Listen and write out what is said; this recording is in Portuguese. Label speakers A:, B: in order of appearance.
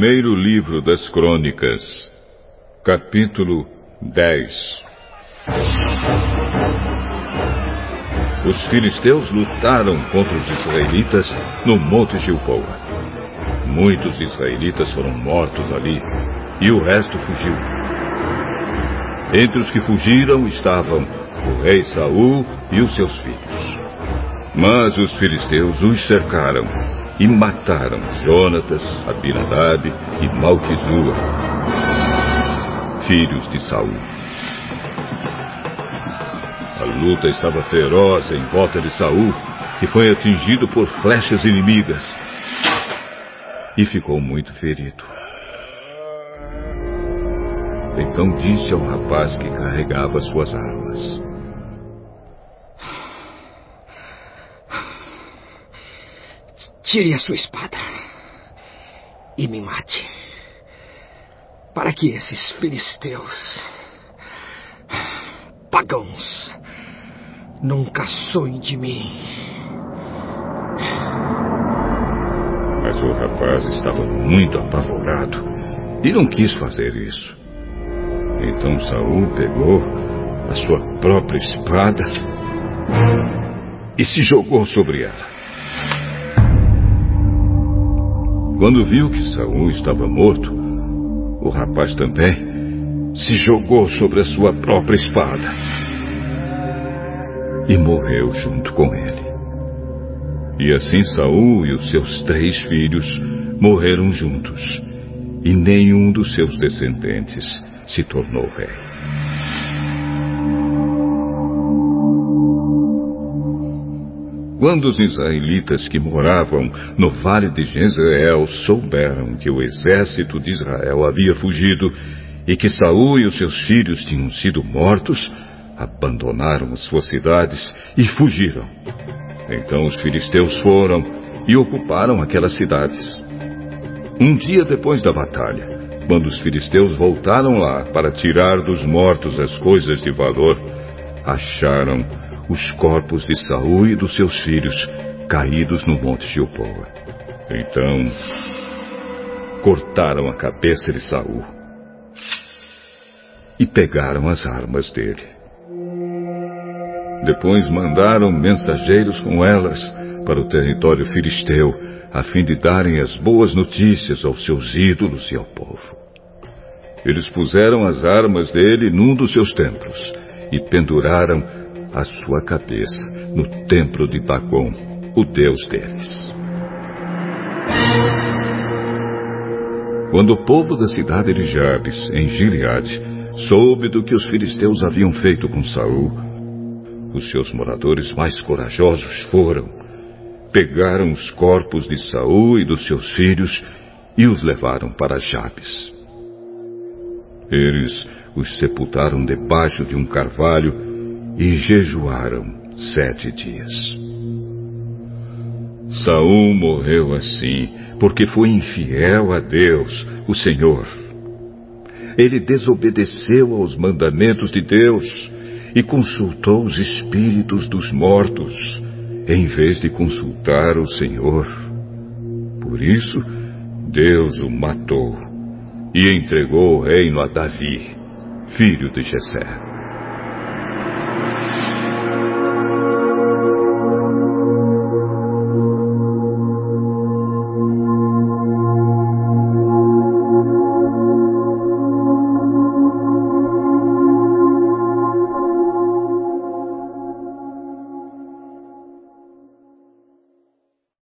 A: Primeiro livro das Crônicas, capítulo 10 Os filisteus lutaram contra os israelitas no Monte Gilboa. Muitos israelitas foram mortos ali e o resto fugiu. Entre os que fugiram estavam o rei Saul e os seus filhos. Mas os filisteus os cercaram e mataram Jonatas, Abinadab e Malquizua, filhos de Saul. A luta estava feroz em volta de Saul, que foi atingido por flechas inimigas e ficou muito ferido. Então disse ao rapaz que carregava suas armas:
B: Tire a sua espada e me mate, para que esses filisteus, pagãos, nunca sonhem de mim.
A: Mas o rapaz estava muito apavorado e não quis fazer isso. Então Saul pegou a sua própria espada e se jogou sobre ela. Quando viu que Saul estava morto, o rapaz também se jogou sobre a sua própria espada e morreu junto com ele. E assim Saul e os seus três filhos morreram juntos, e nenhum dos seus descendentes se tornou rei. Quando os israelitas que moravam no vale de Jezreel souberam que o exército de Israel havia fugido e que Saul e os seus filhos tinham sido mortos, abandonaram as suas cidades e fugiram. Então os filisteus foram e ocuparam aquelas cidades. Um dia depois da batalha, quando os filisteus voltaram lá para tirar dos mortos as coisas de valor, acharam os corpos de Saul e dos seus filhos caídos no monte Gilboa. Então, cortaram a cabeça de Saul e pegaram as armas dele. Depois mandaram mensageiros com elas para o território filisteu, a fim de darem as boas notícias aos seus ídolos e ao povo. Eles puseram as armas dele num dos seus templos e penduraram a sua cabeça no templo de Dagon, o deus deles. Quando o povo da cidade de Jabes, em Gileade, soube do que os filisteus haviam feito com Saul, os seus moradores mais corajosos foram, pegaram os corpos de Saul e dos seus filhos e os levaram para Jabes. Eles os sepultaram debaixo de um carvalho e jejuaram sete dias. Saul morreu assim, porque foi infiel a Deus, o Senhor. Ele desobedeceu aos mandamentos de Deus e consultou os espíritos dos mortos, em vez de consultar o Senhor. Por isso, Deus o matou e entregou o reino a Davi, filho de Jessé.